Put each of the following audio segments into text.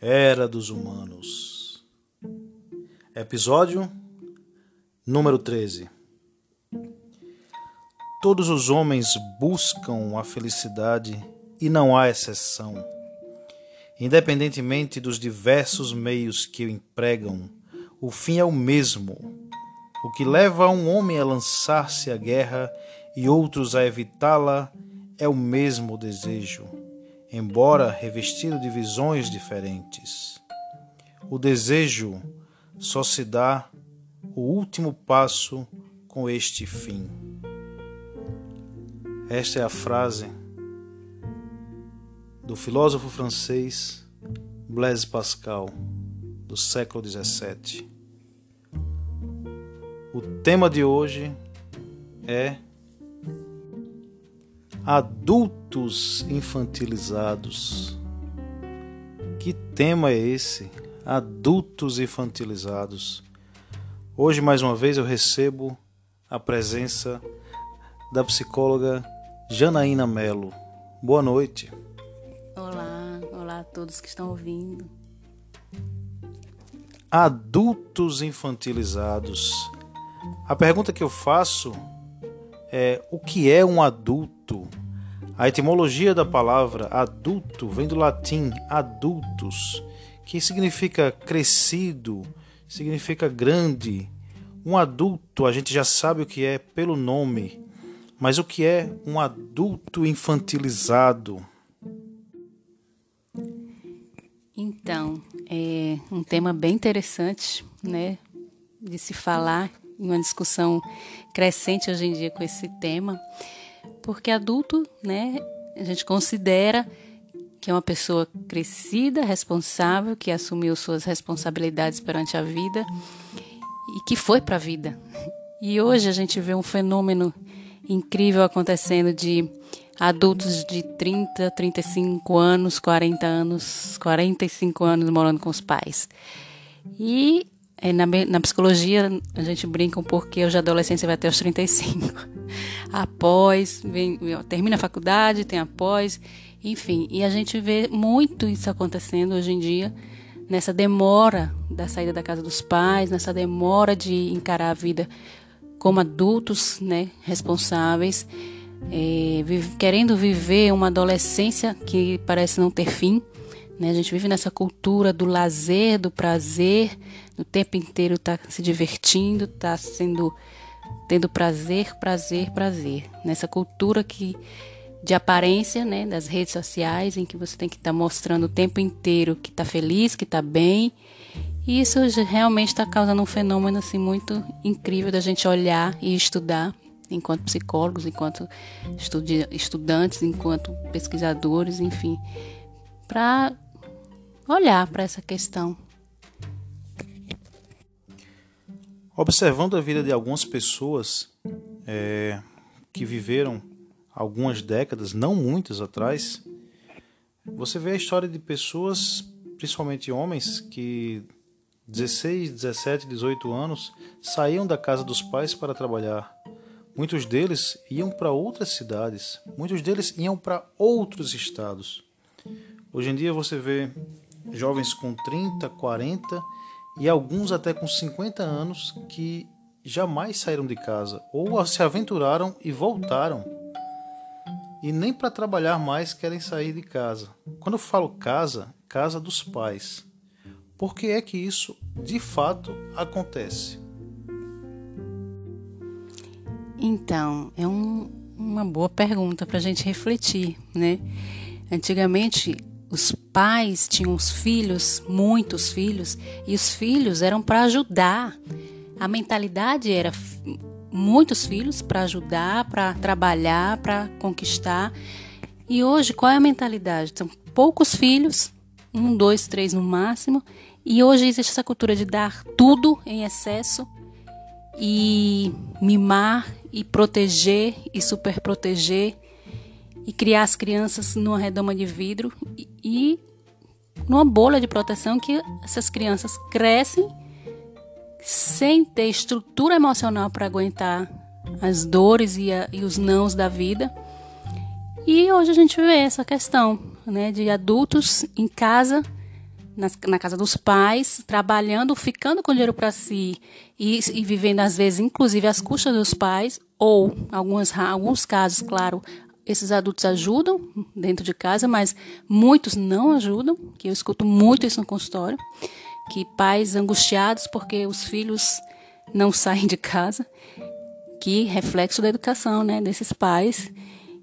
Era dos Humanos. Episódio número 13. Todos os homens buscam a felicidade e não há exceção. Independentemente dos diversos meios que o empregam, o fim é o mesmo. O que leva um homem a lançar-se à guerra e outros a evitá-la é o mesmo desejo embora revestido de visões diferentes. O desejo só se dá o último passo com este fim. Esta é a frase do filósofo francês Blaise Pascal, do século XVII. O tema de hoje é Adultos infantilizados. Que tema é esse? Adultos infantilizados. Hoje, mais uma vez, eu recebo a presença da psicóloga Janaína Melo. Boa noite. Olá, olá a todos que estão ouvindo. Adultos infantilizados. A pergunta que eu faço é: o que é um adulto? A etimologia da palavra adulto vem do latim adultus, que significa crescido, significa grande. Um adulto a gente já sabe o que é pelo nome, mas o que é um adulto infantilizado? Então, é um tema bem interessante, né, de se falar uma discussão crescente hoje em dia com esse tema, porque adulto, né, a gente considera que é uma pessoa crescida, responsável, que assumiu suas responsabilidades perante a vida e que foi para a vida. E hoje a gente vê um fenômeno incrível acontecendo de adultos de 30, 35 anos, 40 anos, 45 anos morando com os pais. E na, na, psicologia, a gente brinca um pouco que hoje a adolescência vai até os 35. Após, vem, termina a faculdade, tem após, enfim. E a gente vê muito isso acontecendo hoje em dia, nessa demora da saída da casa dos pais, nessa demora de encarar a vida como adultos né, responsáveis, é, vive, querendo viver uma adolescência que parece não ter fim. Né? A gente vive nessa cultura do lazer, do prazer, o tempo inteiro está se divertindo, está sendo tendo prazer, prazer, prazer. Nessa cultura que de aparência, né, das redes sociais, em que você tem que estar tá mostrando o tempo inteiro que está feliz, que está bem. E isso realmente está causando um fenômeno assim muito incrível da gente olhar e estudar, enquanto psicólogos, enquanto estudantes, enquanto pesquisadores, enfim, para olhar para essa questão Observando a vida de algumas pessoas é, que viveram algumas décadas, não muitas atrás, você vê a história de pessoas, principalmente homens, que 16, 17, 18 anos saíam da casa dos pais para trabalhar. Muitos deles iam para outras cidades, muitos deles iam para outros estados. Hoje em dia você vê jovens com 30, 40 e alguns até com 50 anos que jamais saíram de casa ou se aventuraram e voltaram. E nem para trabalhar mais querem sair de casa. Quando eu falo casa, casa dos pais. Por que é que isso de fato acontece? Então, é um, uma boa pergunta para a gente refletir, né? Antigamente, os pais tinham os filhos, muitos filhos, e os filhos eram para ajudar. A mentalidade era muitos filhos para ajudar, para trabalhar, para conquistar. E hoje, qual é a mentalidade? São poucos filhos, um, dois, três no máximo. E hoje existe essa cultura de dar tudo em excesso e mimar e proteger e super proteger e criar as crianças numa redoma de vidro e, numa bolha de proteção que essas crianças crescem sem ter estrutura emocional para aguentar as dores e, a, e, os nãos da vida. E hoje a gente vê essa questão né, de adultos em casa na, na casa dos pais, trabalhando, ficando com dinheiro para si e, e, vivendo, às vezes, inclusive, às custas dos pais, ou, algumas, alguns casos, claro, esses adultos ajudam dentro de casa, mas muitos não ajudam, que eu escuto muito isso no consultório, que pais angustiados porque os filhos não saem de casa, que reflexo da educação, né, desses pais.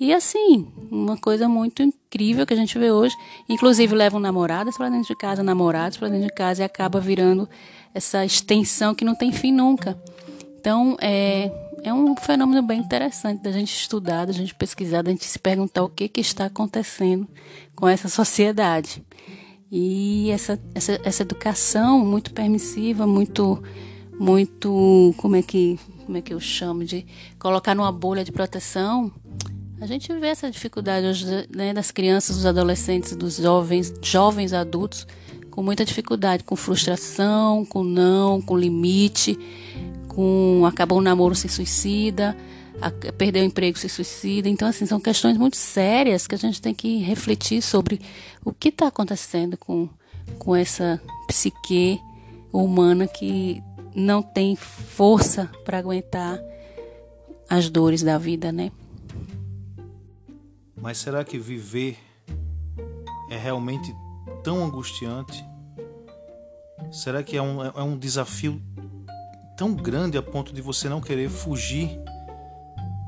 E assim, uma coisa muito incrível que a gente vê hoje, inclusive levam namoradas para dentro de casa, namorados para dentro de casa e acaba virando essa extensão que não tem fim nunca. Então, é, é um fenômeno bem interessante da gente estudar, da gente pesquisar, da gente se perguntar o que, que está acontecendo com essa sociedade. E essa, essa, essa educação muito permissiva, muito, muito, como é que, como é que eu chamo, de colocar numa bolha de proteção, a gente vê essa dificuldade hoje né, das crianças, dos adolescentes, dos jovens, jovens adultos, com muita dificuldade, com frustração, com não, com limite, com acabou o namoro se suicida, perdeu o emprego se suicida. Então, assim, são questões muito sérias que a gente tem que refletir sobre o que está acontecendo com, com essa psique humana que não tem força para aguentar as dores da vida, né? Mas será que viver é realmente tão angustiante? Será que é um, é um desafio tão grande a ponto de você não querer fugir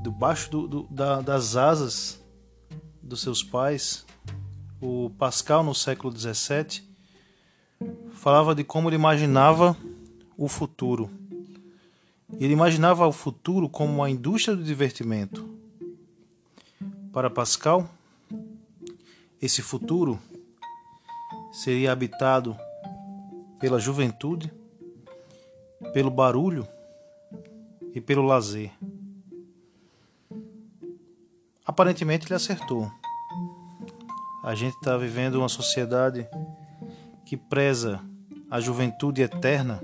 debaixo do, do, da, das asas dos seus pais. O Pascal, no século XVII, falava de como ele imaginava o futuro. Ele imaginava o futuro como uma indústria do divertimento. Para Pascal, esse futuro seria habitado pela juventude pelo barulho e pelo lazer. Aparentemente ele acertou. A gente está vivendo uma sociedade que preza a juventude eterna,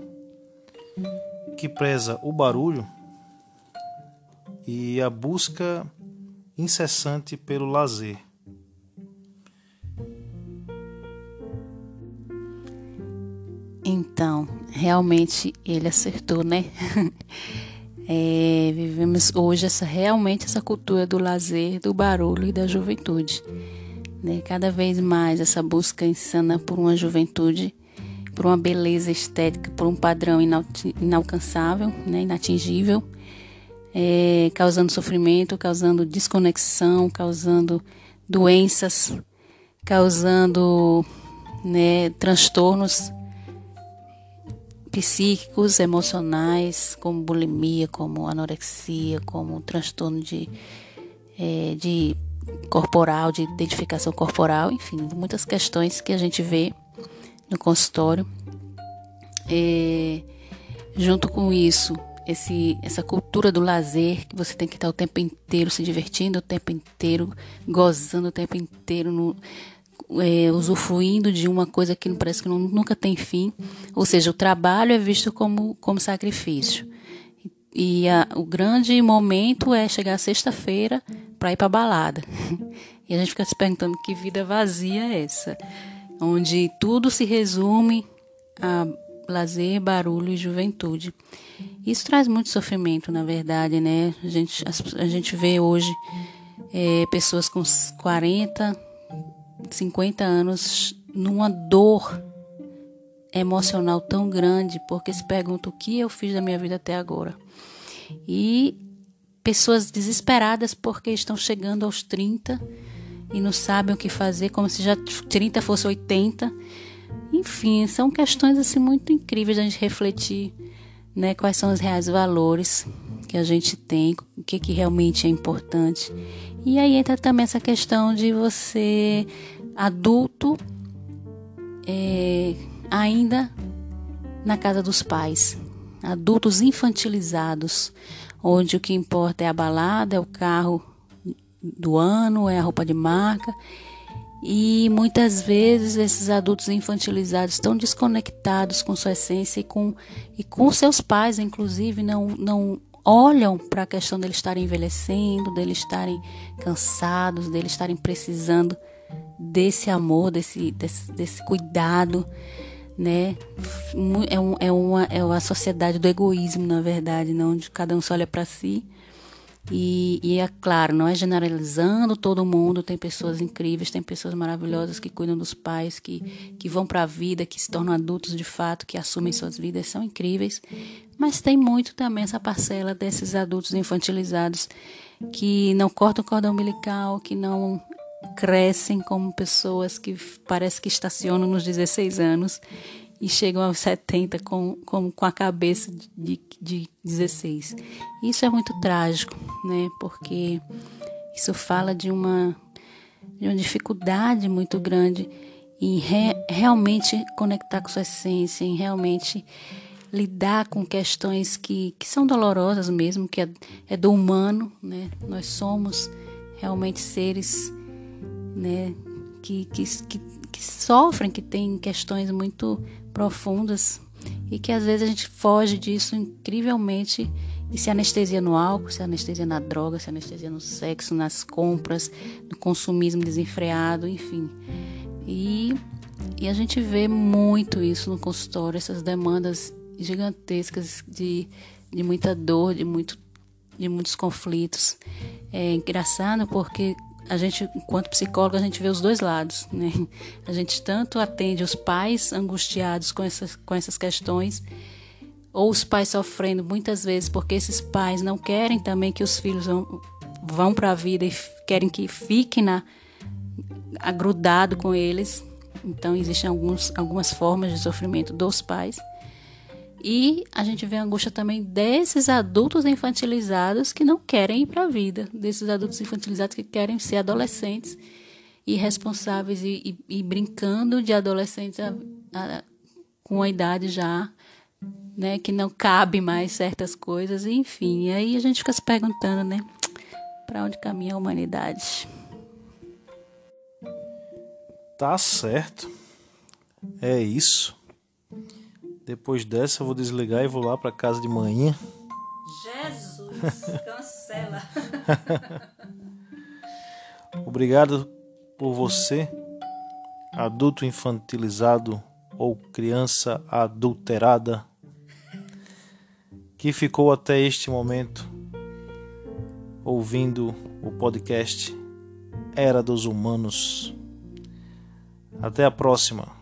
que preza o barulho e a busca incessante pelo lazer. Realmente ele acertou, né? É, vivemos hoje essa realmente essa cultura do lazer, do barulho e da juventude. Né? Cada vez mais essa busca insana por uma juventude, por uma beleza estética, por um padrão inalcançável, né? inatingível, é, causando sofrimento, causando desconexão, causando doenças, causando né, transtornos psíquicos, emocionais, como bulimia, como anorexia, como transtorno de, é, de corporal, de identificação corporal, enfim, muitas questões que a gente vê no consultório. É, junto com isso, esse, essa cultura do lazer, que você tem que estar o tempo inteiro se divertindo, o tempo inteiro gozando, o tempo inteiro no, é, usufruindo de uma coisa que parece que não, nunca tem fim. Ou seja, o trabalho é visto como, como sacrifício. E a, o grande momento é chegar sexta-feira para ir para balada. E a gente fica se perguntando que vida vazia é essa, onde tudo se resume a lazer, barulho e juventude. Isso traz muito sofrimento, na verdade, né? A gente, a, a gente vê hoje é, pessoas com 40, 50 anos numa dor emocional tão grande, porque se pergunta o que eu fiz da minha vida até agora. E pessoas desesperadas porque estão chegando aos 30 e não sabem o que fazer, como se já 30 fosse 80. Enfim, são questões assim muito incríveis a gente refletir, né, quais são os reais valores que a gente tem, o que que realmente é importante. E aí entra também essa questão de você adulto é, ainda na casa dos pais, adultos infantilizados, onde o que importa é a balada, é o carro do ano, é a roupa de marca. E muitas vezes esses adultos infantilizados estão desconectados com sua essência e com, e com seus pais, inclusive, não, não olham para a questão deles estarem envelhecendo, deles estarem cansados, deles estarem precisando desse amor, desse, desse, desse cuidado, né? É, um, é, uma, é uma sociedade do egoísmo, na verdade, não onde cada um só olha para si. E, e, é claro, não é generalizando todo mundo, tem pessoas incríveis, tem pessoas maravilhosas que cuidam dos pais, que, que vão para a vida, que se tornam adultos de fato, que assumem suas vidas, são incríveis. Mas tem muito também essa parcela desses adultos infantilizados que não cortam o cordão umbilical, que não crescem como pessoas que parece que estacionam nos 16 anos e chegam aos 70 com, com, com a cabeça de, de 16. Isso é muito trágico, né? Porque isso fala de uma, de uma dificuldade muito grande em re, realmente conectar com sua essência, em realmente lidar com questões que, que são dolorosas mesmo, que é, é do humano, né? Nós somos realmente seres né, que, que, que, que sofrem, que têm questões muito profundas e que às vezes a gente foge disso incrivelmente e se anestesia no álcool, se anestesia na droga, se anestesia no sexo, nas compras, no consumismo desenfreado, enfim. E, e a gente vê muito isso no consultório, essas demandas gigantescas de, de muita dor, de, muito, de muitos conflitos. É engraçado porque a gente, enquanto psicólogo, a gente vê os dois lados, né? A gente tanto atende os pais angustiados com essas, com essas questões, ou os pais sofrendo muitas vezes porque esses pais não querem também que os filhos vão, vão para a vida e querem que fiquem na, agrudado com eles. Então, existem alguns, algumas formas de sofrimento dos pais. E a gente vê a angústia também desses adultos infantilizados que não querem ir para a vida, desses adultos infantilizados que querem ser adolescentes irresponsáveis e, e, e brincando de adolescentes a, a, com a idade já, né, que não cabe mais certas coisas, enfim. E aí a gente fica se perguntando, né, para onde caminha a humanidade? Tá certo. É isso. Depois dessa, eu vou desligar e vou lá para casa de manhã. Jesus, cancela. Obrigado por você, adulto infantilizado ou criança adulterada, que ficou até este momento ouvindo o podcast Era dos Humanos. Até a próxima.